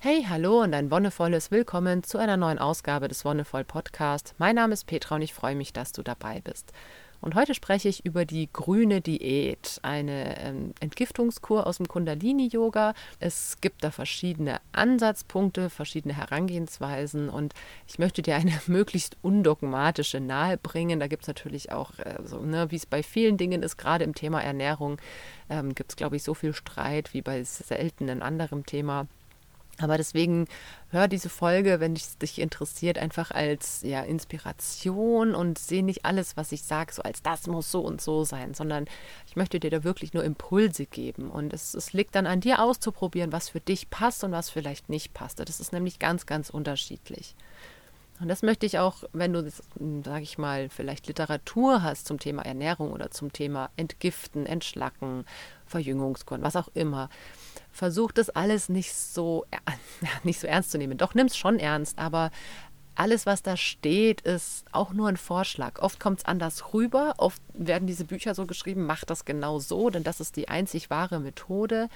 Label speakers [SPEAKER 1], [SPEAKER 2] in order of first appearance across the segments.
[SPEAKER 1] Hey, hallo und ein wonnevolles Willkommen zu einer neuen Ausgabe des Wonnevoll Podcast. Mein Name ist Petra und ich freue mich, dass du dabei bist. Und heute spreche ich über die grüne Diät, eine ähm, Entgiftungskur aus dem Kundalini-Yoga. Es gibt da verschiedene Ansatzpunkte, verschiedene Herangehensweisen und ich möchte dir eine möglichst undogmatische nahe bringen. Da gibt es natürlich auch, äh, ne, wie es bei vielen Dingen ist, gerade im Thema Ernährung, ähm, gibt es, glaube ich, so viel Streit wie bei seltenen anderen Thema. Aber deswegen hör diese Folge, wenn es dich interessiert, einfach als ja, Inspiration und sehe nicht alles, was ich sage, so als das muss so und so sein, sondern ich möchte dir da wirklich nur Impulse geben. Und es, es liegt dann an dir auszuprobieren, was für dich passt und was vielleicht nicht passt. Das ist nämlich ganz, ganz unterschiedlich. Und das möchte ich auch, wenn du, sage ich mal, vielleicht Literatur hast zum Thema Ernährung oder zum Thema Entgiften, Entschlacken, Verjüngungskuren, was auch immer, versuch das alles nicht so, nicht so ernst zu nehmen. Doch nimm es schon ernst, aber alles, was da steht, ist auch nur ein Vorschlag. Oft kommt es anders rüber, oft werden diese Bücher so geschrieben, mach das genau so, denn das ist die einzig wahre Methode.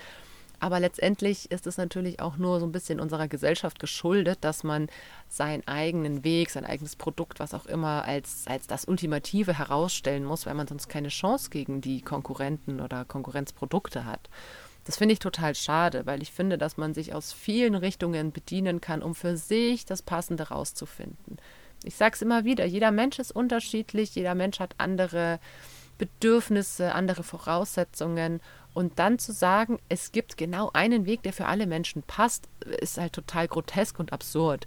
[SPEAKER 1] Aber letztendlich ist es natürlich auch nur so ein bisschen unserer Gesellschaft geschuldet, dass man seinen eigenen Weg, sein eigenes Produkt, was auch immer, als, als das Ultimative herausstellen muss, weil man sonst keine Chance gegen die Konkurrenten oder Konkurrenzprodukte hat. Das finde ich total schade, weil ich finde, dass man sich aus vielen Richtungen bedienen kann, um für sich das Passende rauszufinden. Ich sage es immer wieder, jeder Mensch ist unterschiedlich, jeder Mensch hat andere Bedürfnisse, andere Voraussetzungen. Und dann zu sagen, es gibt genau einen Weg, der für alle Menschen passt, ist halt total grotesk und absurd.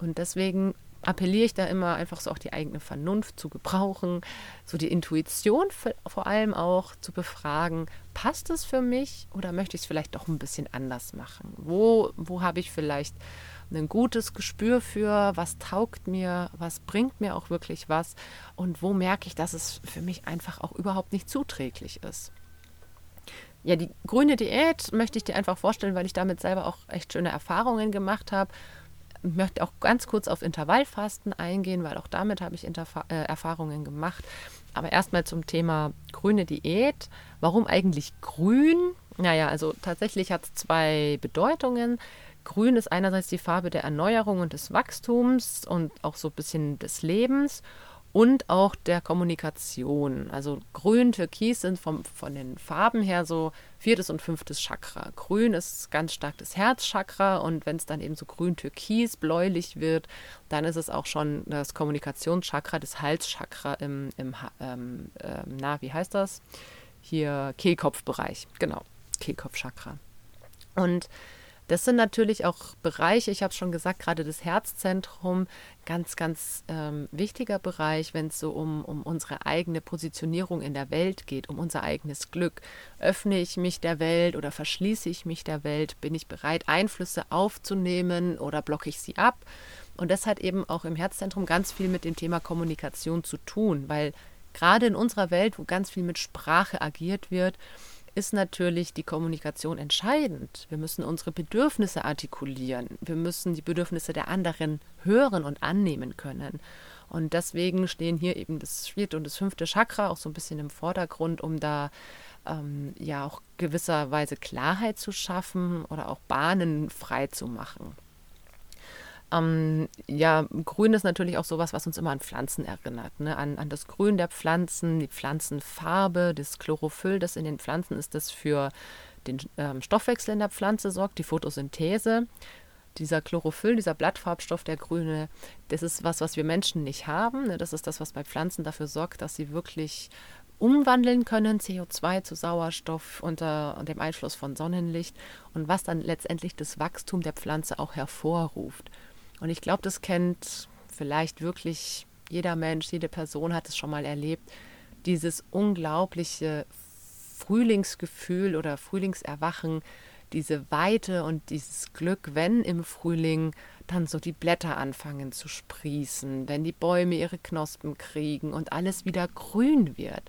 [SPEAKER 1] Und deswegen appelliere ich da immer einfach so auch die eigene Vernunft zu gebrauchen, so die Intuition vor allem auch zu befragen, passt es für mich oder möchte ich es vielleicht doch ein bisschen anders machen? Wo, wo habe ich vielleicht ein gutes Gespür für, was taugt mir, was bringt mir auch wirklich was und wo merke ich, dass es für mich einfach auch überhaupt nicht zuträglich ist. Ja, die grüne Diät möchte ich dir einfach vorstellen, weil ich damit selber auch echt schöne Erfahrungen gemacht habe möchte auch ganz kurz auf Intervallfasten eingehen, weil auch damit habe ich Interfa äh, Erfahrungen gemacht. Aber erstmal zum Thema grüne Diät. Warum eigentlich grün? Naja, also tatsächlich hat es zwei Bedeutungen. Grün ist einerseits die Farbe der Erneuerung und des Wachstums und auch so ein bisschen des Lebens und auch der Kommunikation. Also grün, türkis sind vom, von den Farben her so viertes und fünftes Chakra. Grün ist ganz stark das Herzchakra und wenn es dann eben so grün-türkis, bläulich wird, dann ist es auch schon das Kommunikationschakra, das Halschakra im, im ähm, äh, na, wie heißt das? Hier Kehlkopfbereich, genau, Kehlkopfchakra. Und das sind natürlich auch Bereiche, ich habe schon gesagt, gerade das Herzzentrum, ganz, ganz ähm, wichtiger Bereich, wenn es so um, um unsere eigene Positionierung in der Welt geht, um unser eigenes Glück. Öffne ich mich der Welt oder verschließe ich mich der Welt? Bin ich bereit, Einflüsse aufzunehmen oder blocke ich sie ab? Und das hat eben auch im Herzzentrum ganz viel mit dem Thema Kommunikation zu tun, weil gerade in unserer Welt, wo ganz viel mit Sprache agiert wird, ist natürlich die Kommunikation entscheidend. Wir müssen unsere Bedürfnisse artikulieren. Wir müssen die Bedürfnisse der anderen hören und annehmen können. Und deswegen stehen hier eben das vierte und das fünfte Chakra auch so ein bisschen im Vordergrund, um da ähm, ja auch gewisserweise Klarheit zu schaffen oder auch Bahnen frei zu machen. Ähm, ja, Grün ist natürlich auch sowas, was uns immer an Pflanzen erinnert, ne? an, an das Grün der Pflanzen, die Pflanzenfarbe, das Chlorophyll, das in den Pflanzen ist, das für den ähm, Stoffwechsel in der Pflanze sorgt, die Photosynthese. Dieser Chlorophyll, dieser Blattfarbstoff, der grüne, das ist was, was wir Menschen nicht haben. Ne? Das ist das, was bei Pflanzen dafür sorgt, dass sie wirklich umwandeln können, CO2 zu Sauerstoff unter dem Einfluss von Sonnenlicht und was dann letztendlich das Wachstum der Pflanze auch hervorruft. Und ich glaube, das kennt vielleicht wirklich jeder Mensch, jede Person hat es schon mal erlebt, dieses unglaubliche Frühlingsgefühl oder Frühlingserwachen, diese Weite und dieses Glück, wenn im Frühling dann so die Blätter anfangen zu sprießen, wenn die Bäume ihre Knospen kriegen und alles wieder grün wird.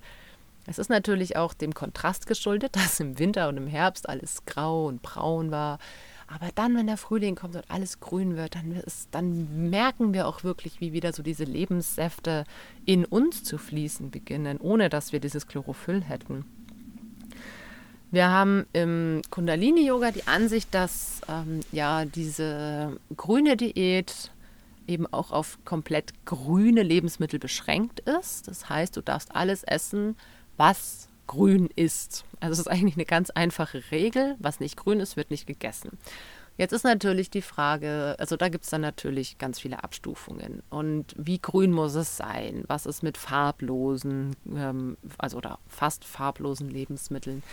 [SPEAKER 1] Es ist natürlich auch dem Kontrast geschuldet, dass im Winter und im Herbst alles grau und braun war. Aber dann, wenn der Frühling kommt und alles grün wird, dann, ist, dann merken wir auch wirklich, wie wieder so diese Lebenssäfte in uns zu fließen beginnen, ohne dass wir dieses Chlorophyll hätten. Wir haben im Kundalini-Yoga die Ansicht, dass ähm, ja diese grüne Diät eben auch auf komplett grüne Lebensmittel beschränkt ist. Das heißt, du darfst alles essen, was grün ist. Also es ist eigentlich eine ganz einfache Regel. Was nicht grün ist, wird nicht gegessen. Jetzt ist natürlich die Frage, also da gibt es dann natürlich ganz viele Abstufungen. Und wie grün muss es sein? Was ist mit farblosen, ähm, also oder fast farblosen Lebensmitteln?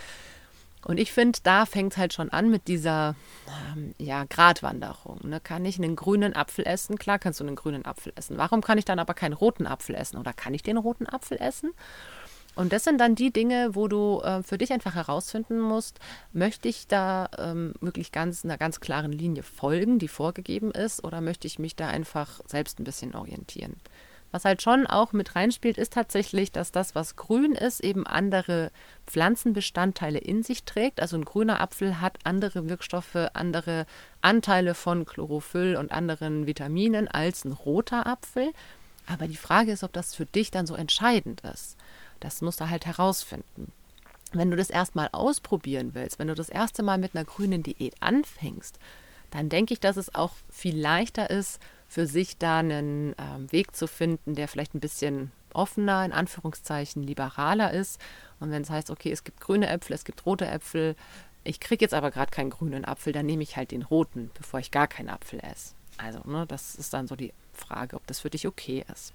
[SPEAKER 1] Und ich finde, da fängt es halt schon an mit dieser ähm, ja, Gratwanderung. Ne? Kann ich einen grünen Apfel essen? Klar kannst du einen grünen Apfel essen. Warum kann ich dann aber keinen roten Apfel essen? Oder kann ich den roten Apfel essen? Und das sind dann die Dinge, wo du äh, für dich einfach herausfinden musst, möchte ich da ähm, wirklich ganz einer ganz klaren Linie folgen, die vorgegeben ist, oder möchte ich mich da einfach selbst ein bisschen orientieren? Was halt schon auch mit reinspielt, ist tatsächlich, dass das, was grün ist, eben andere Pflanzenbestandteile in sich trägt. Also ein grüner Apfel hat andere Wirkstoffe, andere Anteile von Chlorophyll und anderen Vitaminen als ein roter Apfel. Aber die Frage ist, ob das für dich dann so entscheidend ist. Das musst du halt herausfinden. Wenn du das erstmal ausprobieren willst, wenn du das erste Mal mit einer grünen Diät anfängst, dann denke ich, dass es auch viel leichter ist, für sich da einen äh, Weg zu finden, der vielleicht ein bisschen offener, in Anführungszeichen liberaler ist. Und wenn es heißt, okay, es gibt grüne Äpfel, es gibt rote Äpfel, ich kriege jetzt aber gerade keinen grünen Apfel, dann nehme ich halt den roten, bevor ich gar keinen Apfel esse. Also, ne, das ist dann so die Frage, ob das für dich okay ist.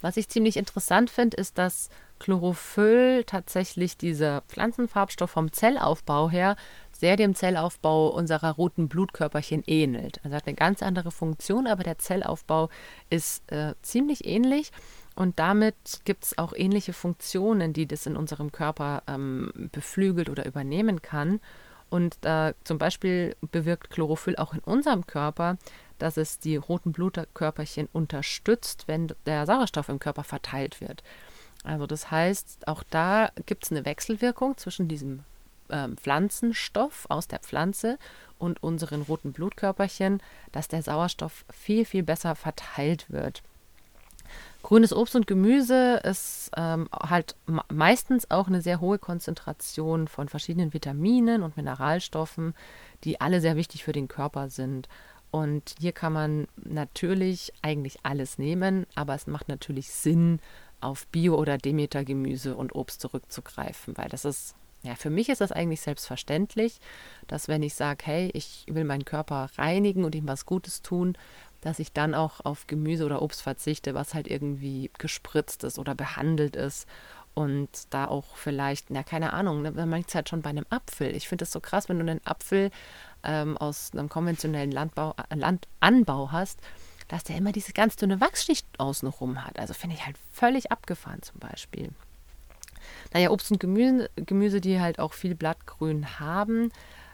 [SPEAKER 1] Was ich ziemlich interessant finde, ist, dass Chlorophyll tatsächlich dieser Pflanzenfarbstoff vom Zellaufbau her sehr dem Zellaufbau unserer roten Blutkörperchen ähnelt. Also hat eine ganz andere Funktion, aber der Zellaufbau ist äh, ziemlich ähnlich. Und damit gibt es auch ähnliche Funktionen, die das in unserem Körper ähm, beflügelt oder übernehmen kann. Und äh, zum Beispiel bewirkt Chlorophyll auch in unserem Körper, dass es die roten Blutkörperchen unterstützt, wenn der Sauerstoff im Körper verteilt wird. Also das heißt, auch da gibt es eine Wechselwirkung zwischen diesem ähm, Pflanzenstoff aus der Pflanze und unseren roten Blutkörperchen, dass der Sauerstoff viel, viel besser verteilt wird. Grünes Obst und Gemüse ist ähm, halt meistens auch eine sehr hohe Konzentration von verschiedenen Vitaminen und Mineralstoffen, die alle sehr wichtig für den Körper sind. Und hier kann man natürlich eigentlich alles nehmen, aber es macht natürlich Sinn, auf Bio- oder Demeter-Gemüse und Obst zurückzugreifen, weil das ist, ja, für mich ist das eigentlich selbstverständlich, dass wenn ich sage, hey, ich will meinen Körper reinigen und ihm was Gutes tun, dass ich dann auch auf Gemüse oder Obst verzichte, was halt irgendwie gespritzt ist oder behandelt ist. Und da auch vielleicht, na, keine Ahnung, ne, man es halt schon bei einem Apfel. Ich finde es so krass, wenn du einen Apfel ähm, aus einem konventionellen Landbau, äh, Landanbau hast, dass der immer diese ganz dünne Wachsschicht außenrum hat. Also finde ich halt völlig abgefahren zum Beispiel. Naja, Obst und Gemüse, Gemüse, die halt auch viel Blattgrün haben,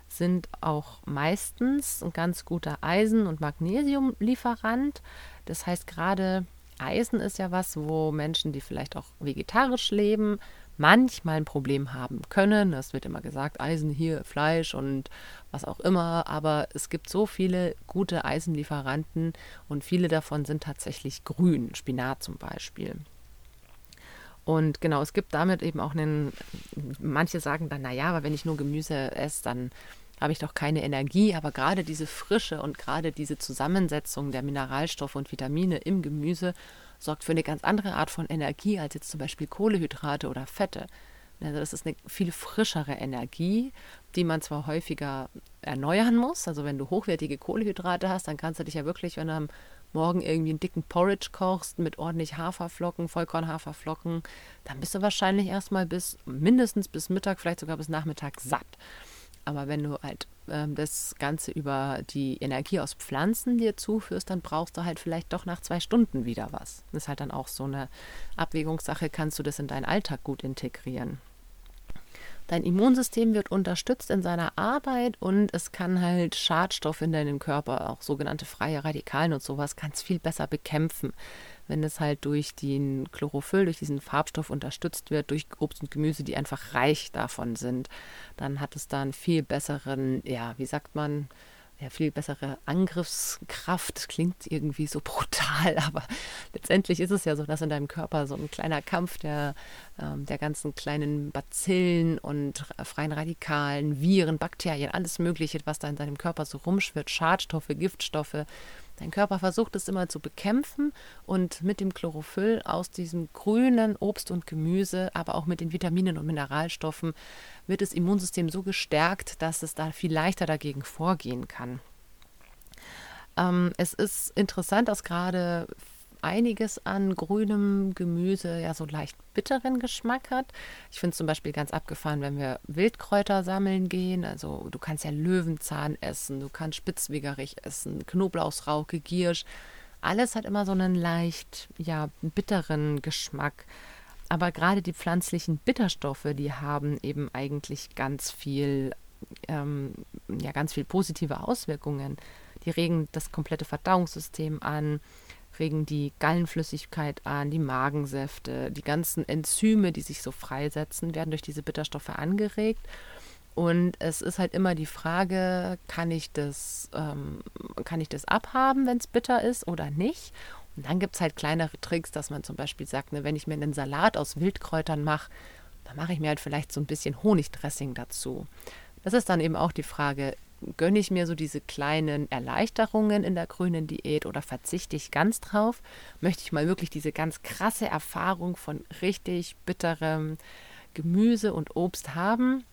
[SPEAKER 1] sind auch meistens ein ganz guter Eisen- und Magnesiumlieferant. Das heißt, gerade Eisen ist ja was, wo Menschen, die vielleicht auch vegetarisch leben, manchmal ein Problem haben können. Es wird immer gesagt, Eisen hier, Fleisch und was auch immer, aber es gibt so viele gute Eisenlieferanten und viele davon sind tatsächlich grün, Spinat zum Beispiel. Und genau, es gibt damit eben auch einen, manche sagen dann, naja, aber wenn ich nur Gemüse esse, dann habe ich doch keine Energie, aber gerade diese Frische und gerade diese Zusammensetzung der Mineralstoffe und Vitamine im Gemüse sorgt für eine ganz andere Art von Energie als jetzt zum Beispiel Kohlehydrate oder Fette. Also das ist eine viel frischere Energie, die man zwar häufiger erneuern muss. Also wenn du hochwertige Kohlehydrate hast, dann kannst du dich ja wirklich, wenn du am Morgen irgendwie einen dicken Porridge kochst mit ordentlich Haferflocken, Vollkornhaferflocken, dann bist du wahrscheinlich erstmal bis mindestens bis Mittag, vielleicht sogar bis Nachmittag satt. Aber wenn du halt ähm, das Ganze über die Energie aus Pflanzen dir zuführst, dann brauchst du halt vielleicht doch nach zwei Stunden wieder was. Das ist halt dann auch so eine Abwägungssache, kannst du das in deinen Alltag gut integrieren. Dein Immunsystem wird unterstützt in seiner Arbeit und es kann halt Schadstoffe in deinem Körper, auch sogenannte freie Radikalen und sowas, ganz viel besser bekämpfen wenn es halt durch den Chlorophyll, durch diesen Farbstoff unterstützt wird, durch Obst und Gemüse, die einfach reich davon sind, dann hat es da einen viel besseren, ja, wie sagt man, ja, viel bessere Angriffskraft. Klingt irgendwie so brutal, aber letztendlich ist es ja so, dass in deinem Körper so ein kleiner Kampf der, ähm, der ganzen kleinen Bazillen und freien Radikalen, Viren, Bakterien, alles Mögliche, was da in deinem Körper so rumschwirrt, Schadstoffe, Giftstoffe, Dein Körper versucht es immer zu bekämpfen und mit dem Chlorophyll aus diesem grünen Obst und Gemüse, aber auch mit den Vitaminen und Mineralstoffen, wird das Immunsystem so gestärkt, dass es da viel leichter dagegen vorgehen kann. Ähm, es ist interessant, dass gerade einiges an grünem Gemüse ja so leicht bitteren Geschmack hat. Ich finde es zum Beispiel ganz abgefahren, wenn wir Wildkräuter sammeln gehen. Also du kannst ja Löwenzahn essen, du kannst Spitzwegerich essen, Knoblauchsrauke, Giersch. Alles hat immer so einen leicht, ja, bitteren Geschmack. Aber gerade die pflanzlichen Bitterstoffe, die haben eben eigentlich ganz viel, ähm, ja, ganz viel positive Auswirkungen. Die regen das komplette Verdauungssystem an, regen die Gallenflüssigkeit an, die Magensäfte, die ganzen Enzyme, die sich so freisetzen, werden durch diese Bitterstoffe angeregt. Und es ist halt immer die Frage, kann ich das, ähm, kann ich das abhaben, wenn es bitter ist oder nicht? Und dann gibt es halt kleinere Tricks, dass man zum Beispiel sagt, ne, wenn ich mir einen Salat aus Wildkräutern mache, dann mache ich mir halt vielleicht so ein bisschen Honigdressing dazu. Das ist dann eben auch die Frage, gönne ich mir so diese kleinen Erleichterungen in der grünen Diät oder verzichte ich ganz drauf? Möchte ich mal wirklich diese ganz krasse Erfahrung von richtig bitterem Gemüse und Obst haben?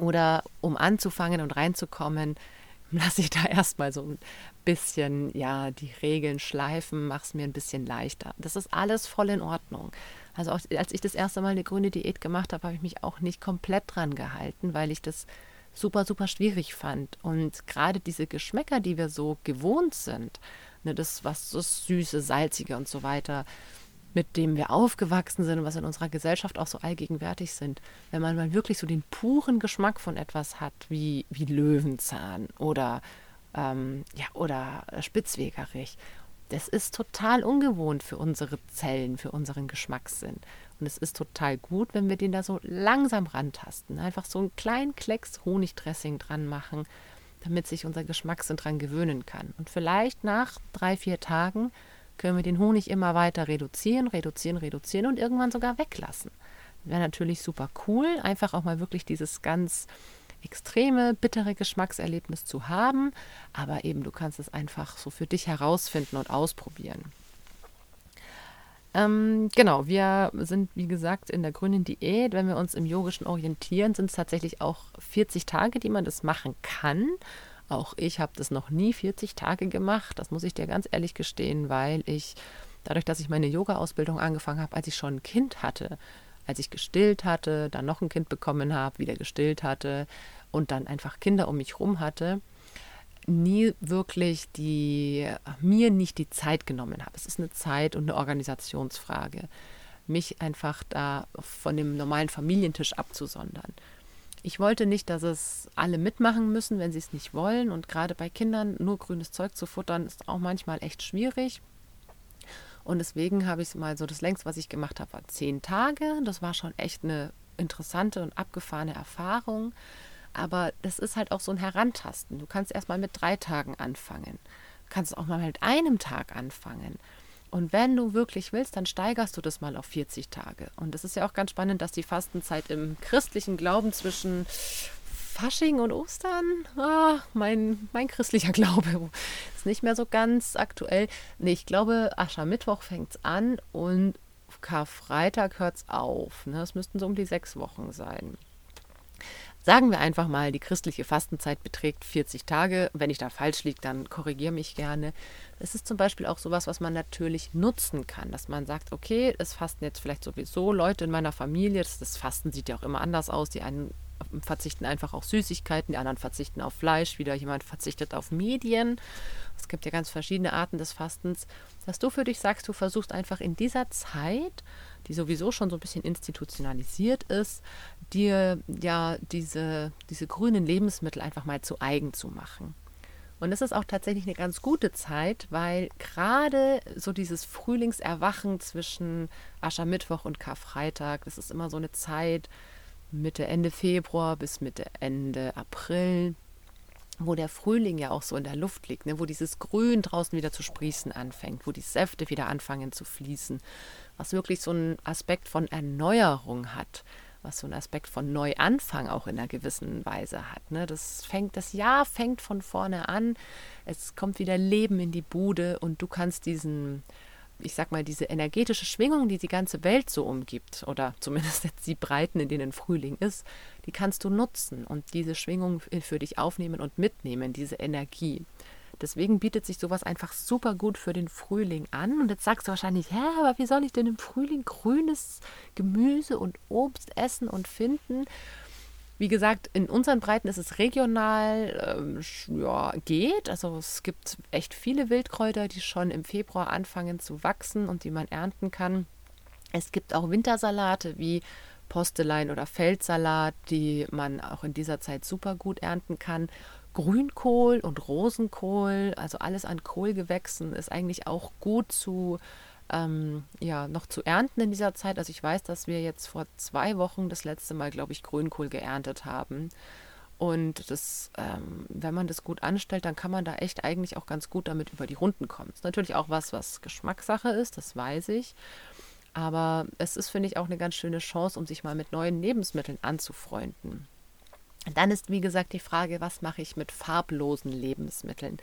[SPEAKER 1] Oder um anzufangen und reinzukommen, lasse ich da erstmal so ein bisschen, ja, die Regeln schleifen, mache es mir ein bisschen leichter. Das ist alles voll in Ordnung. Also auch, als ich das erste Mal eine grüne Diät gemacht habe, habe ich mich auch nicht komplett dran gehalten, weil ich das super, super schwierig fand. Und gerade diese Geschmäcker, die wir so gewohnt sind, ne, das, was das Süße, Salzige und so weiter, mit dem wir aufgewachsen sind und was in unserer Gesellschaft auch so allgegenwärtig sind, wenn man mal wirklich so den puren Geschmack von etwas hat, wie, wie Löwenzahn oder, ähm, ja, oder Spitzwegerich, das ist total ungewohnt für unsere Zellen, für unseren Geschmackssinn. Und es ist total gut, wenn wir den da so langsam rantasten. Einfach so einen kleinen Klecks Honigdressing dran machen, damit sich unser Geschmackssinn dran gewöhnen kann. Und vielleicht nach drei, vier Tagen können wir den Honig immer weiter reduzieren, reduzieren, reduzieren und irgendwann sogar weglassen. Wäre natürlich super cool, einfach auch mal wirklich dieses ganz extreme, bittere Geschmackserlebnis zu haben. Aber eben, du kannst es einfach so für dich herausfinden und ausprobieren. Ähm, genau, wir sind, wie gesagt, in der grünen Diät. Wenn wir uns im Yogischen orientieren, sind es tatsächlich auch 40 Tage, die man das machen kann. Auch ich habe das noch nie 40 Tage gemacht. Das muss ich dir ganz ehrlich gestehen, weil ich, dadurch, dass ich meine Yoga-Ausbildung angefangen habe, als ich schon ein Kind hatte, als ich gestillt hatte, dann noch ein Kind bekommen habe, wieder gestillt hatte und dann einfach Kinder um mich rum hatte, nie wirklich die, mir nicht die Zeit genommen habe. Es ist eine Zeit- und eine Organisationsfrage, mich einfach da von dem normalen Familientisch abzusondern. Ich wollte nicht, dass es alle mitmachen müssen, wenn sie es nicht wollen. Und gerade bei Kindern nur grünes Zeug zu futtern, ist auch manchmal echt schwierig. Und deswegen habe ich es mal so, das längste, was ich gemacht habe, war zehn Tage. Das war schon echt eine interessante und abgefahrene Erfahrung. Aber das ist halt auch so ein Herantasten. Du kannst erstmal mit drei Tagen anfangen. Du kannst auch mal mit einem Tag anfangen. Und wenn du wirklich willst, dann steigerst du das mal auf 40 Tage. Und es ist ja auch ganz spannend, dass die Fastenzeit im christlichen Glauben zwischen Fasching und Ostern, ah, mein, mein christlicher Glaube ist nicht mehr so ganz aktuell. Nee, ich glaube, Aschermittwoch fängt es an und Karfreitag hört es auf. Ne? Das müssten so um die sechs Wochen sein. Sagen wir einfach mal, die christliche Fastenzeit beträgt 40 Tage. Wenn ich da falsch liege, dann korrigiere mich gerne. Es ist zum Beispiel auch sowas, was man natürlich nutzen kann, dass man sagt, okay, es fasten jetzt vielleicht sowieso Leute in meiner Familie. Das, das Fasten sieht ja auch immer anders aus. Die einen verzichten einfach auf Süßigkeiten, die anderen verzichten auf Fleisch, wieder jemand verzichtet auf Medien. Es gibt ja ganz verschiedene Arten des Fastens. Dass du für dich sagst, du versuchst einfach in dieser Zeit die sowieso schon so ein bisschen institutionalisiert ist, dir ja diese, diese grünen Lebensmittel einfach mal zu eigen zu machen. Und es ist auch tatsächlich eine ganz gute Zeit, weil gerade so dieses Frühlingserwachen zwischen Aschermittwoch und Karfreitag, das ist immer so eine Zeit, Mitte, Ende Februar bis Mitte, Ende April. wo der Frühling ja auch so in der Luft liegt, ne? wo dieses Grün draußen wieder zu sprießen anfängt, wo die Säfte wieder anfangen zu fließen, was wirklich so einen Aspekt von Erneuerung hat, was so einen Aspekt von Neuanfang auch in einer gewissen Weise hat. Ne? Das fängt, das Jahr fängt von vorne an, es kommt wieder Leben in die Bude und du kannst diesen ich sag mal, diese energetische Schwingung, die die ganze Welt so umgibt, oder zumindest jetzt die Breiten, in denen Frühling ist, die kannst du nutzen und diese Schwingung für dich aufnehmen und mitnehmen, diese Energie. Deswegen bietet sich sowas einfach super gut für den Frühling an. Und jetzt sagst du wahrscheinlich, hä, aber wie soll ich denn im Frühling grünes Gemüse und Obst essen und finden? Wie gesagt, in unseren Breiten ist es regional, ähm, ja, geht. Also es gibt echt viele Wildkräuter, die schon im Februar anfangen zu wachsen und die man ernten kann. Es gibt auch Wintersalate wie Postelein oder Feldsalat, die man auch in dieser Zeit super gut ernten kann. Grünkohl und Rosenkohl, also alles an Kohlgewächsen, ist eigentlich auch gut zu ähm, ja, noch zu ernten in dieser Zeit. Also ich weiß, dass wir jetzt vor zwei Wochen das letzte Mal, glaube ich, Grünkohl geerntet haben. Und das, ähm, wenn man das gut anstellt, dann kann man da echt eigentlich auch ganz gut damit über die Runden kommen. Das ist natürlich auch was, was Geschmackssache ist, das weiß ich. Aber es ist, finde ich, auch eine ganz schöne Chance, um sich mal mit neuen Lebensmitteln anzufreunden. Dann ist, wie gesagt, die Frage, was mache ich mit farblosen Lebensmitteln?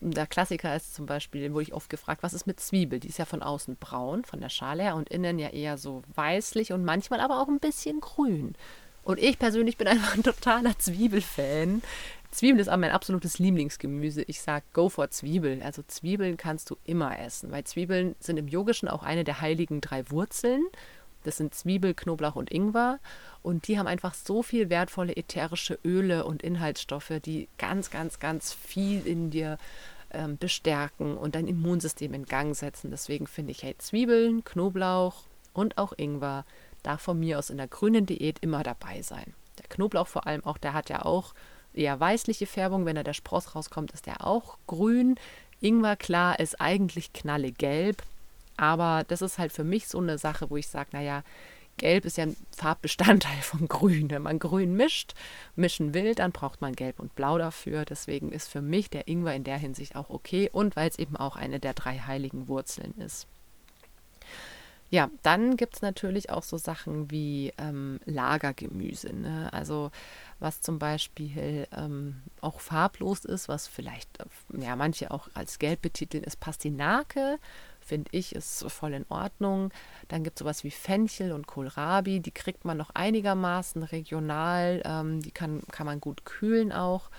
[SPEAKER 1] der Klassiker ist zum Beispiel, den wurde ich oft gefragt, was ist mit Zwiebel? Die ist ja von außen braun, von der Schale her und innen ja eher so weißlich und manchmal aber auch ein bisschen grün. Und ich persönlich bin einfach ein totaler Zwiebelfan. Zwiebel ist auch mein absolutes Lieblingsgemüse. Ich sage, go for Zwiebel. Also Zwiebeln kannst du immer essen, weil Zwiebeln sind im Yogischen auch eine der heiligen drei Wurzeln. Das sind Zwiebel, Knoblauch und Ingwer. Und die haben einfach so viel wertvolle ätherische Öle und Inhaltsstoffe, die ganz, ganz, ganz viel in dir ähm, bestärken und dein Immunsystem in Gang setzen. Deswegen finde ich, hey, Zwiebeln, Knoblauch und auch Ingwer darf von mir aus in der grünen Diät immer dabei sein. Der Knoblauch vor allem auch, der hat ja auch eher weißliche Färbung. Wenn da der Spross rauskommt, ist der auch grün. Ingwer, klar, ist eigentlich knallegelb. Aber das ist halt für mich so eine Sache, wo ich sage, naja, Gelb ist ja ein Farbbestandteil von Grün. Wenn man Grün mischt, mischen will, dann braucht man Gelb und Blau dafür. Deswegen ist für mich der Ingwer in der Hinsicht auch okay und weil es eben auch eine der drei heiligen Wurzeln ist. Ja, dann gibt es natürlich auch so Sachen wie ähm, Lagergemüse. Ne? Also was zum Beispiel ähm, auch farblos ist, was vielleicht äh, ja, manche auch als gelb betiteln, ist Pastinake finde ich, ist voll in Ordnung. Dann gibt es sowas wie Fenchel und Kohlrabi, die kriegt man noch einigermaßen regional, ähm, die kann, kann man gut kühlen auch.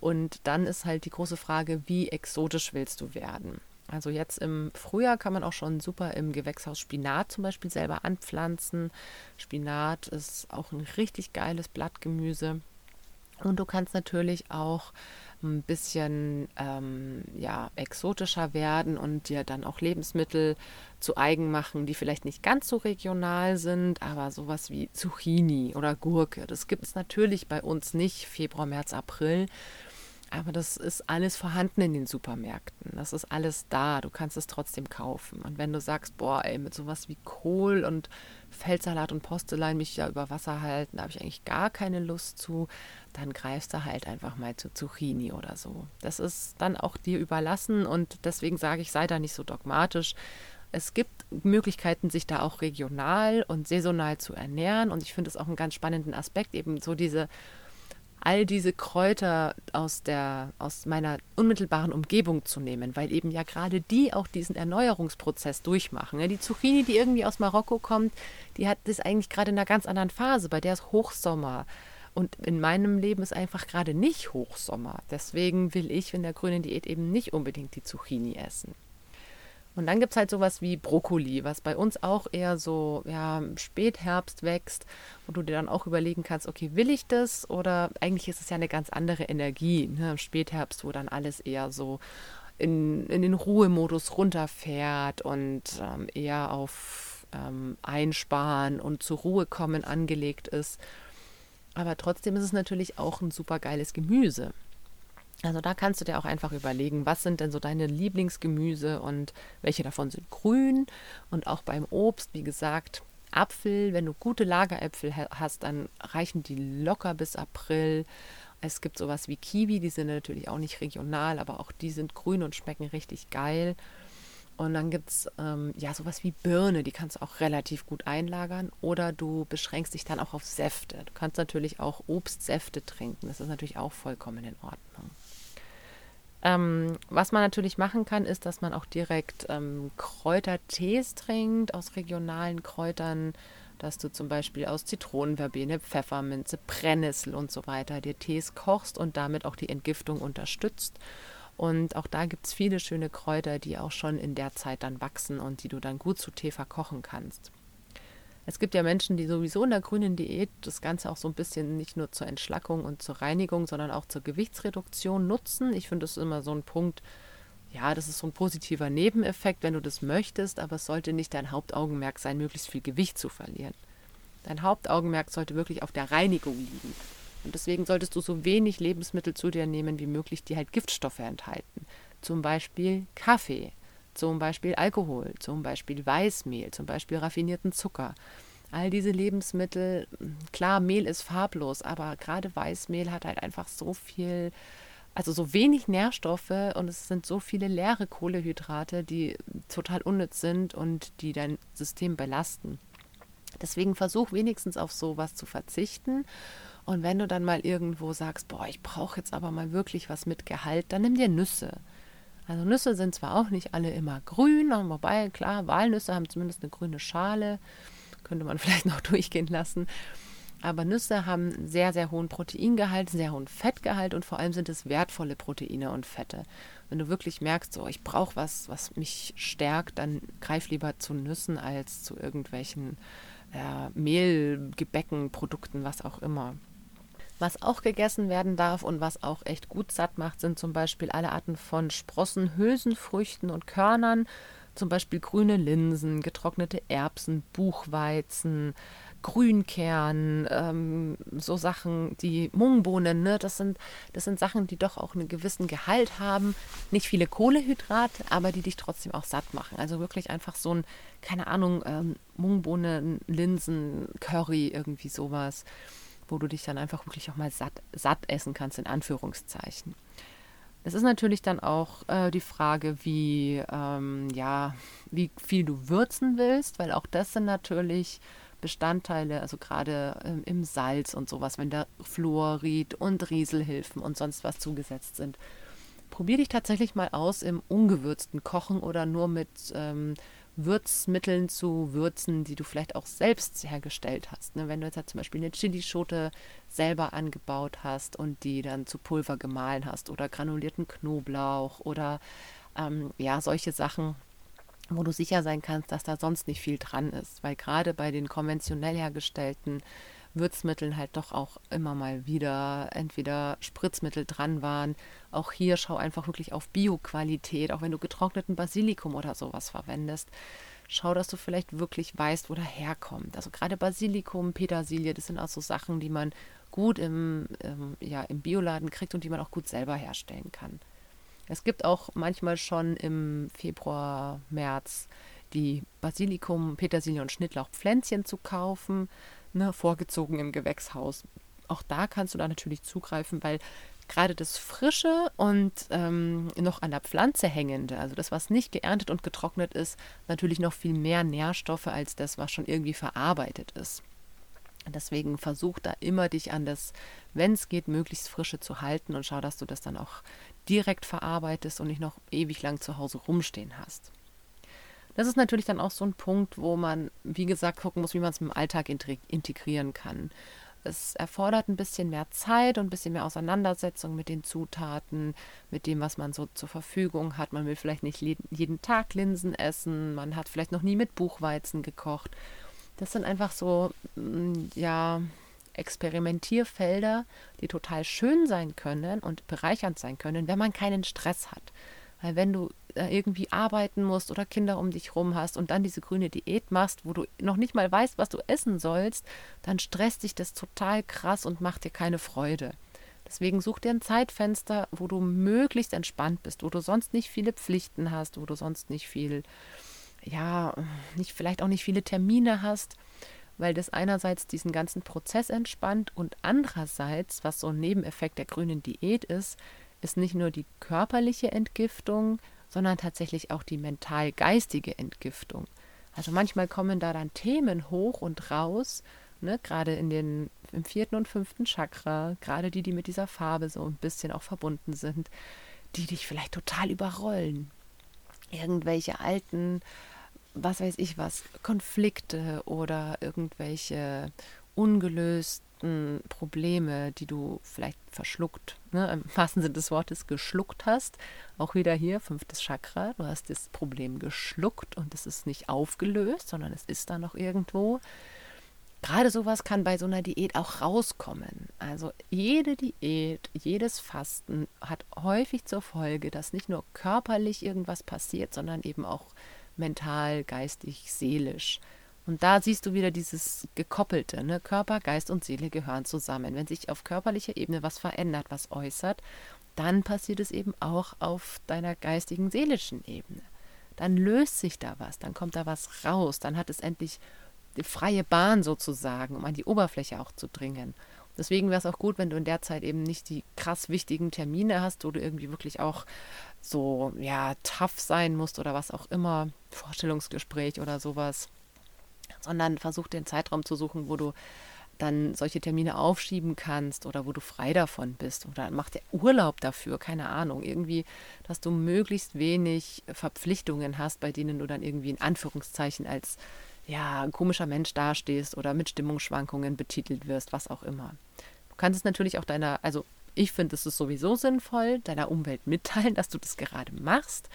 [SPEAKER 1] Und dann ist halt die große Frage, wie exotisch willst du werden? Also jetzt im Frühjahr kann man auch schon super im Gewächshaus Spinat zum Beispiel selber anpflanzen. Spinat ist auch ein richtig geiles Blattgemüse. Und du kannst natürlich auch ein bisschen ähm, ja, exotischer werden und dir dann auch Lebensmittel zu eigen machen, die vielleicht nicht ganz so regional sind, aber sowas wie Zucchini oder Gurke. Das gibt es natürlich bei uns nicht Februar, März, April. Aber das ist alles vorhanden in den Supermärkten. Das ist alles da. Du kannst es trotzdem kaufen. Und wenn du sagst, boah, ey, mit sowas wie Kohl und Feldsalat und Postelein mich ja über Wasser halten, da habe ich eigentlich gar keine Lust zu, dann greifst du halt einfach mal zu Zucchini oder so. Das ist dann auch dir überlassen und deswegen sage ich, sei da nicht so dogmatisch. Es gibt Möglichkeiten, sich da auch regional und saisonal zu ernähren und ich finde es auch einen ganz spannenden Aspekt, eben so diese all diese Kräuter aus, der, aus meiner unmittelbaren Umgebung zu nehmen, weil eben ja gerade die auch diesen Erneuerungsprozess durchmachen. Die Zucchini, die irgendwie aus Marokko kommt, die hat das eigentlich gerade in einer ganz anderen Phase, bei der ist Hochsommer. Und in meinem Leben ist einfach gerade nicht Hochsommer. Deswegen will ich in der grünen Diät eben nicht unbedingt die Zucchini essen. Und dann gibt es halt sowas wie Brokkoli, was bei uns auch eher so ja, Spätherbst wächst, wo du dir dann auch überlegen kannst, okay, will ich das? Oder eigentlich ist es ja eine ganz andere Energie ne, im Spätherbst, wo dann alles eher so in, in den Ruhemodus runterfährt und ähm, eher auf ähm, Einsparen und zur Ruhe kommen angelegt ist. Aber trotzdem ist es natürlich auch ein super geiles Gemüse. Also da kannst du dir auch einfach überlegen, was sind denn so deine Lieblingsgemüse und welche davon sind grün. Und auch beim Obst, wie gesagt, Apfel, wenn du gute Lageräpfel hast, dann reichen die locker bis April. Es gibt sowas wie Kiwi, die sind natürlich auch nicht regional, aber auch die sind grün und schmecken richtig geil. Und dann gibt es ähm, ja sowas wie Birne, die kannst du auch relativ gut einlagern. Oder du beschränkst dich dann auch auf Säfte. Du kannst natürlich auch Obstsäfte trinken. Das ist natürlich auch vollkommen in Ordnung. Ähm, was man natürlich machen kann, ist, dass man auch direkt ähm, Kräutertees trinkt aus regionalen Kräutern dass du zum Beispiel aus Zitronenverbene, Pfefferminze, Brennnessel und so weiter dir Tees kochst und damit auch die Entgiftung unterstützt. Und auch da gibt es viele schöne Kräuter, die auch schon in der Zeit dann wachsen und die du dann gut zu Tee verkochen kannst. Es gibt ja Menschen, die sowieso in der grünen Diät das Ganze auch so ein bisschen nicht nur zur Entschlackung und zur Reinigung, sondern auch zur Gewichtsreduktion nutzen. Ich finde das ist immer so ein Punkt, ja, das ist so ein positiver Nebeneffekt, wenn du das möchtest, aber es sollte nicht dein Hauptaugenmerk sein, möglichst viel Gewicht zu verlieren. Dein Hauptaugenmerk sollte wirklich auf der Reinigung liegen. Und deswegen solltest du so wenig Lebensmittel zu dir nehmen wie möglich, die halt Giftstoffe enthalten. Zum Beispiel Kaffee, zum Beispiel Alkohol, zum Beispiel Weißmehl, zum Beispiel raffinierten Zucker. All diese Lebensmittel, klar, Mehl ist farblos, aber gerade Weißmehl hat halt einfach so viel also so wenig Nährstoffe und es sind so viele leere Kohlehydrate, die total unnütz sind und die dein System belasten. Deswegen versuch wenigstens auf sowas zu verzichten. Und wenn du dann mal irgendwo sagst, boah, ich brauche jetzt aber mal wirklich was mit Gehalt, dann nimm dir Nüsse. Also Nüsse sind zwar auch nicht alle immer grün, wobei klar, Walnüsse haben zumindest eine grüne Schale, könnte man vielleicht noch durchgehen lassen. Aber Nüsse haben sehr, sehr hohen Proteingehalt, sehr hohen Fettgehalt und vor allem sind es wertvolle Proteine und Fette. Wenn du wirklich merkst, so ich brauche was, was mich stärkt, dann greif lieber zu Nüssen als zu irgendwelchen äh, Mehlgebäcken, Produkten, was auch immer. Was auch gegessen werden darf und was auch echt gut satt macht, sind zum Beispiel alle Arten von Sprossen, Hülsenfrüchten und Körnern, zum Beispiel grüne Linsen, getrocknete Erbsen, Buchweizen, Grünkern, ähm, so Sachen, die Mungbohnen, ne, das sind, das sind Sachen, die doch auch einen gewissen Gehalt haben. Nicht viele Kohlehydrate, aber die dich trotzdem auch satt machen. Also wirklich einfach so ein, keine Ahnung, ähm, Mungbohnen, Linsen, Curry, irgendwie sowas, wo du dich dann einfach wirklich auch mal satt, satt essen kannst, in Anführungszeichen. Es ist natürlich dann auch äh, die Frage, wie, ähm, ja, wie viel du würzen willst, weil auch das sind natürlich Bestandteile, also gerade ähm, im Salz und sowas, wenn da Fluorid und Rieselhilfen und sonst was zugesetzt sind. Probier dich tatsächlich mal aus im ungewürzten Kochen oder nur mit ähm, Würzmitteln zu würzen, die du vielleicht auch selbst hergestellt hast. Ne? Wenn du jetzt halt zum Beispiel eine Chilischote selber angebaut hast und die dann zu Pulver gemahlen hast oder granulierten Knoblauch oder ähm, ja, solche Sachen, wo du sicher sein kannst, dass da sonst nicht viel dran ist. Weil gerade bei den konventionell hergestellten Würzmitteln halt doch auch immer mal wieder entweder Spritzmittel dran waren. Auch hier schau einfach wirklich auf Bioqualität, auch wenn du getrockneten Basilikum oder sowas verwendest. Schau, dass du vielleicht wirklich weißt, wo der herkommt. Also gerade Basilikum, Petersilie, das sind auch so Sachen, die man gut im, ähm, ja, im Bioladen kriegt und die man auch gut selber herstellen kann. Es gibt auch manchmal schon im Februar, März die Basilikum, Petersilie und Schnittlauchpflänzchen zu kaufen, ne, vorgezogen im Gewächshaus. Auch da kannst du da natürlich zugreifen, weil gerade das Frische und ähm, noch an der Pflanze hängende, also das, was nicht geerntet und getrocknet ist, natürlich noch viel mehr Nährstoffe als das, was schon irgendwie verarbeitet ist. Deswegen versuch da immer dich an das, wenn es geht, möglichst frische zu halten und schau, dass du das dann auch direkt verarbeitest und nicht noch ewig lang zu Hause rumstehen hast. Das ist natürlich dann auch so ein Punkt, wo man, wie gesagt, gucken muss, wie man es im Alltag integrieren kann. Es erfordert ein bisschen mehr Zeit und ein bisschen mehr Auseinandersetzung mit den Zutaten, mit dem, was man so zur Verfügung hat. Man will vielleicht nicht jeden Tag Linsen essen, man hat vielleicht noch nie mit Buchweizen gekocht. Das sind einfach so, mm, ja, Experimentierfelder, die total schön sein können und bereichernd sein können, wenn man keinen Stress hat. Weil wenn du irgendwie arbeiten musst oder Kinder um dich rum hast und dann diese grüne Diät machst, wo du noch nicht mal weißt, was du essen sollst, dann stresst dich das total krass und macht dir keine Freude. Deswegen such dir ein Zeitfenster, wo du möglichst entspannt bist, wo du sonst nicht viele Pflichten hast, wo du sonst nicht viel, ja, nicht, vielleicht auch nicht viele Termine hast weil das einerseits diesen ganzen Prozess entspannt und andererseits, was so ein Nebeneffekt der grünen Diät ist, ist nicht nur die körperliche Entgiftung, sondern tatsächlich auch die mental-geistige Entgiftung. Also manchmal kommen da dann Themen hoch und raus, ne, gerade in den im vierten und fünften Chakra, gerade die, die mit dieser Farbe so ein bisschen auch verbunden sind, die dich vielleicht total überrollen. Irgendwelche alten, was weiß ich was, Konflikte oder irgendwelche ungelösten Probleme, die du vielleicht verschluckt, ne, im wahrsten Sinne des Wortes geschluckt hast. Auch wieder hier, fünftes Chakra, du hast das Problem geschluckt und es ist nicht aufgelöst, sondern es ist da noch irgendwo. Gerade sowas kann bei so einer Diät auch rauskommen. Also jede Diät, jedes Fasten hat häufig zur Folge, dass nicht nur körperlich irgendwas passiert, sondern eben auch mental, geistig, seelisch. Und da siehst du wieder dieses Gekoppelte. Ne? Körper, Geist und Seele gehören zusammen. Wenn sich auf körperlicher Ebene was verändert, was äußert, dann passiert es eben auch auf deiner geistigen, seelischen Ebene. Dann löst sich da was, dann kommt da was raus, dann hat es endlich die freie Bahn sozusagen, um an die Oberfläche auch zu dringen. Deswegen wäre es auch gut, wenn du in der Zeit eben nicht die krass wichtigen Termine hast, wo du irgendwie wirklich auch so, ja, tough sein musst oder was auch immer, Vorstellungsgespräch oder sowas, sondern versuch den Zeitraum zu suchen, wo du dann solche Termine aufschieben kannst oder wo du frei davon bist. Oder mach dir Urlaub dafür, keine Ahnung, irgendwie, dass du möglichst wenig Verpflichtungen hast, bei denen du dann irgendwie in Anführungszeichen als ja, ein komischer Mensch dastehst oder mit Stimmungsschwankungen betitelt wirst, was auch immer. Du kannst es natürlich auch deiner, also ich finde, es ist sowieso sinnvoll, deiner Umwelt mitteilen, dass du das gerade machst,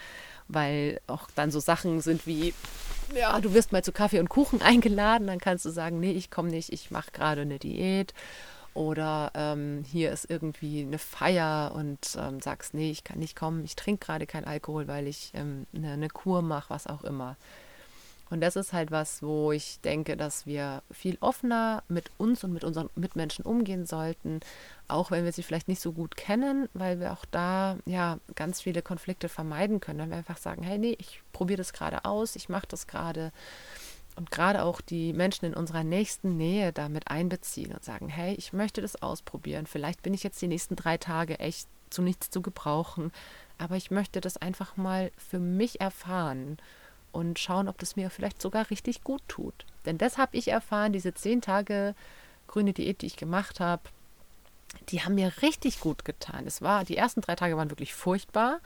[SPEAKER 1] weil auch dann so Sachen sind wie, ja, du wirst mal zu Kaffee und Kuchen eingeladen, dann kannst du sagen, nee, ich komme nicht, ich mache gerade eine Diät oder ähm, hier ist irgendwie eine Feier und ähm, sagst, nee, ich kann nicht kommen, ich trinke gerade keinen Alkohol, weil ich ähm, eine, eine Kur mache, was auch immer. Und das ist halt was, wo ich denke, dass wir viel offener mit uns und mit unseren Mitmenschen umgehen sollten, auch wenn wir sie vielleicht nicht so gut kennen, weil wir auch da ja ganz viele Konflikte vermeiden können, wenn wir einfach sagen, hey, nee, ich probiere das gerade aus, ich mache das gerade. Und gerade auch die Menschen in unserer nächsten Nähe damit einbeziehen und sagen, hey, ich möchte das ausprobieren. Vielleicht bin ich jetzt die nächsten drei Tage echt zu nichts zu gebrauchen, aber ich möchte das einfach mal für mich erfahren und schauen, ob das mir vielleicht sogar richtig gut tut. Denn das habe ich erfahren, diese zehn Tage grüne Diät, die ich gemacht habe, die haben mir richtig gut getan. Es war, die ersten drei Tage waren wirklich furchtbar.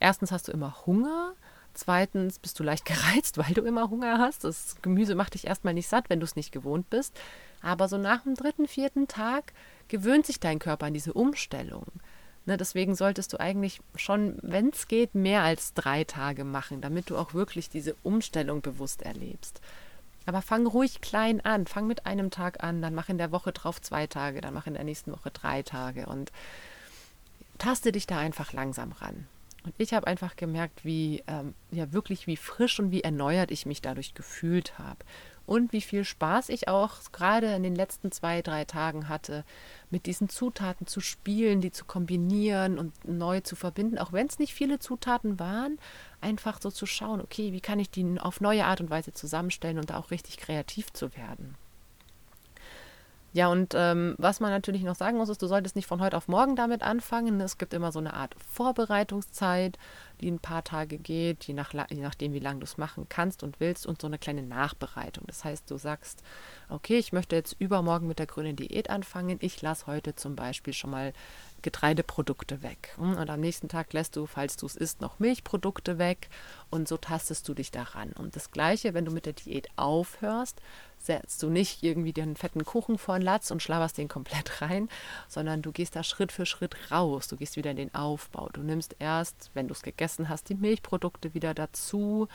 [SPEAKER 1] Erstens hast du immer Hunger. Zweitens bist du leicht gereizt, weil du immer Hunger hast. Das Gemüse macht dich erstmal nicht satt, wenn du es nicht gewohnt bist. Aber so nach dem dritten, vierten Tag gewöhnt sich dein Körper an diese Umstellung. Ne, deswegen solltest du eigentlich schon, wenn es geht, mehr als drei Tage machen, damit du auch wirklich diese Umstellung bewusst erlebst. Aber fang ruhig klein an. Fang mit einem Tag an, dann mach in der Woche drauf zwei Tage, dann mach in der nächsten Woche drei Tage und taste dich da einfach langsam ran. Und ich habe einfach gemerkt, wie ähm, ja wirklich wie frisch und wie erneuert ich mich dadurch gefühlt habe und wie viel Spaß ich auch gerade in den letzten zwei, drei Tagen hatte, mit diesen Zutaten zu spielen, die zu kombinieren und neu zu verbinden, auch wenn es nicht viele Zutaten waren, einfach so zu schauen, okay, wie kann ich die auf neue Art und Weise zusammenstellen und da auch richtig kreativ zu werden. Ja, und ähm, was man natürlich noch sagen muss, ist, du solltest nicht von heute auf morgen damit anfangen. Es gibt immer so eine Art Vorbereitungszeit, die ein paar Tage geht, je, nach, je nachdem, wie lange du es machen kannst und willst, und so eine kleine Nachbereitung. Das heißt, du sagst, okay, ich möchte jetzt übermorgen mit der grünen Diät anfangen. Ich lasse heute zum Beispiel schon mal Getreideprodukte weg. Hm, und am nächsten Tag lässt du, falls du es isst, noch Milchprodukte weg. Und so tastest du dich daran. Und das Gleiche, wenn du mit der Diät aufhörst, setzt du nicht irgendwie den fetten Kuchen vor den Latz und schlabberst den komplett rein, sondern du gehst da Schritt für Schritt raus. Du gehst wieder in den Aufbau. Du nimmst erst, wenn du es gegessen hast, die Milchprodukte wieder dazu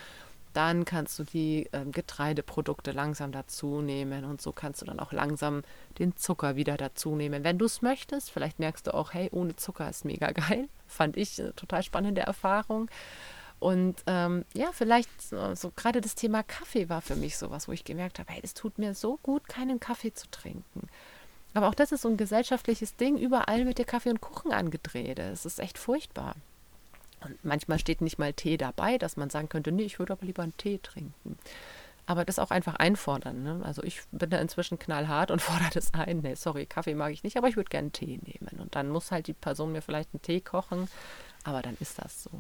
[SPEAKER 1] dann kannst du die äh, Getreideprodukte langsam dazu nehmen und so kannst du dann auch langsam den Zucker wieder dazu nehmen. Wenn du es möchtest, vielleicht merkst du auch, hey, ohne Zucker ist mega geil. Fand ich eine total spannende Erfahrung. Und ähm, ja, vielleicht so, so gerade das Thema Kaffee war für mich sowas, wo ich gemerkt habe, hey, es tut mir so gut, keinen Kaffee zu trinken. Aber auch das ist so ein gesellschaftliches Ding. Überall wird der Kaffee und Kuchen angedreht. Es ist echt furchtbar. Und manchmal steht nicht mal Tee dabei, dass man sagen könnte, nee, ich würde aber lieber einen Tee trinken. aber das auch einfach einfordern. Ne? Also ich bin da inzwischen knallhart und fordere das ein. Nee, sorry, Kaffee mag ich nicht, aber ich würde gerne Tee nehmen. Und dann muss halt die Person mir vielleicht einen Tee kochen, aber dann ist das so.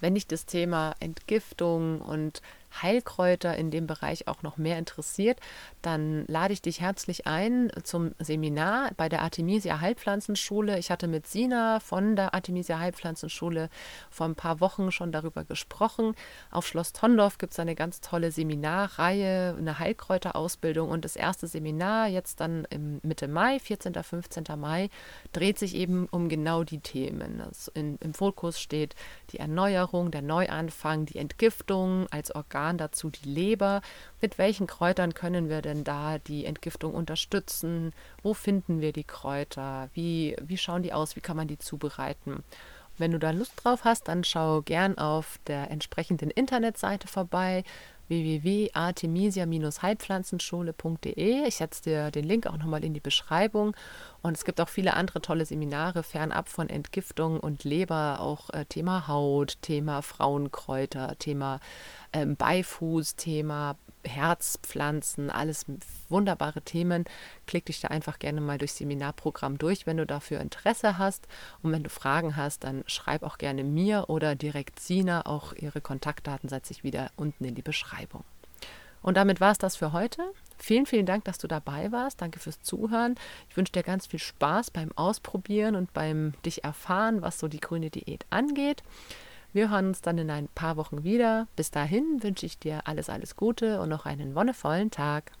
[SPEAKER 1] Wenn dich das Thema Entgiftung und Heilkräuter in dem Bereich auch noch mehr interessiert, dann lade ich dich herzlich ein zum Seminar bei der Artemisia Heilpflanzenschule. Ich hatte mit Sina von der Artemisia Heilpflanzenschule vor ein paar Wochen schon darüber gesprochen. Auf Schloss Tondorf gibt es eine ganz tolle Seminarreihe, eine Heilkräuterausbildung und das erste Seminar jetzt dann im Mitte Mai, 14. 15. Mai, dreht sich eben um genau die Themen. In, Im Fokus steht die Erneuerung, der Neuanfang, die Entgiftung als Organ Organ dazu die Leber. Mit welchen Kräutern können wir denn da die Entgiftung unterstützen? Wo finden wir die Kräuter? Wie, wie schauen die aus? Wie kann man die zubereiten? Wenn du da Lust drauf hast, dann schau gern auf der entsprechenden Internetseite vorbei www.artemisia-heilpflanzenschule.de. Ich setze dir den Link auch nochmal in die Beschreibung. Und es gibt auch viele andere tolle Seminare fernab von Entgiftung und Leber, auch äh, Thema Haut, Thema Frauenkräuter, Thema ähm, Beifuß, Thema Herzpflanzen, alles wunderbare Themen. Klick dich da einfach gerne mal durchs Seminarprogramm durch, wenn du dafür Interesse hast. Und wenn du Fragen hast, dann schreib auch gerne mir oder direkt Sina. Auch ihre Kontaktdaten setze ich wieder unten in die Beschreibung. Und damit war es das für heute. Vielen, vielen Dank, dass du dabei warst. Danke fürs Zuhören. Ich wünsche dir ganz viel Spaß beim Ausprobieren und beim dich erfahren, was so die grüne Diät angeht. Wir hören uns dann in ein paar Wochen wieder. Bis dahin wünsche ich dir alles, alles Gute und noch einen wonnevollen Tag.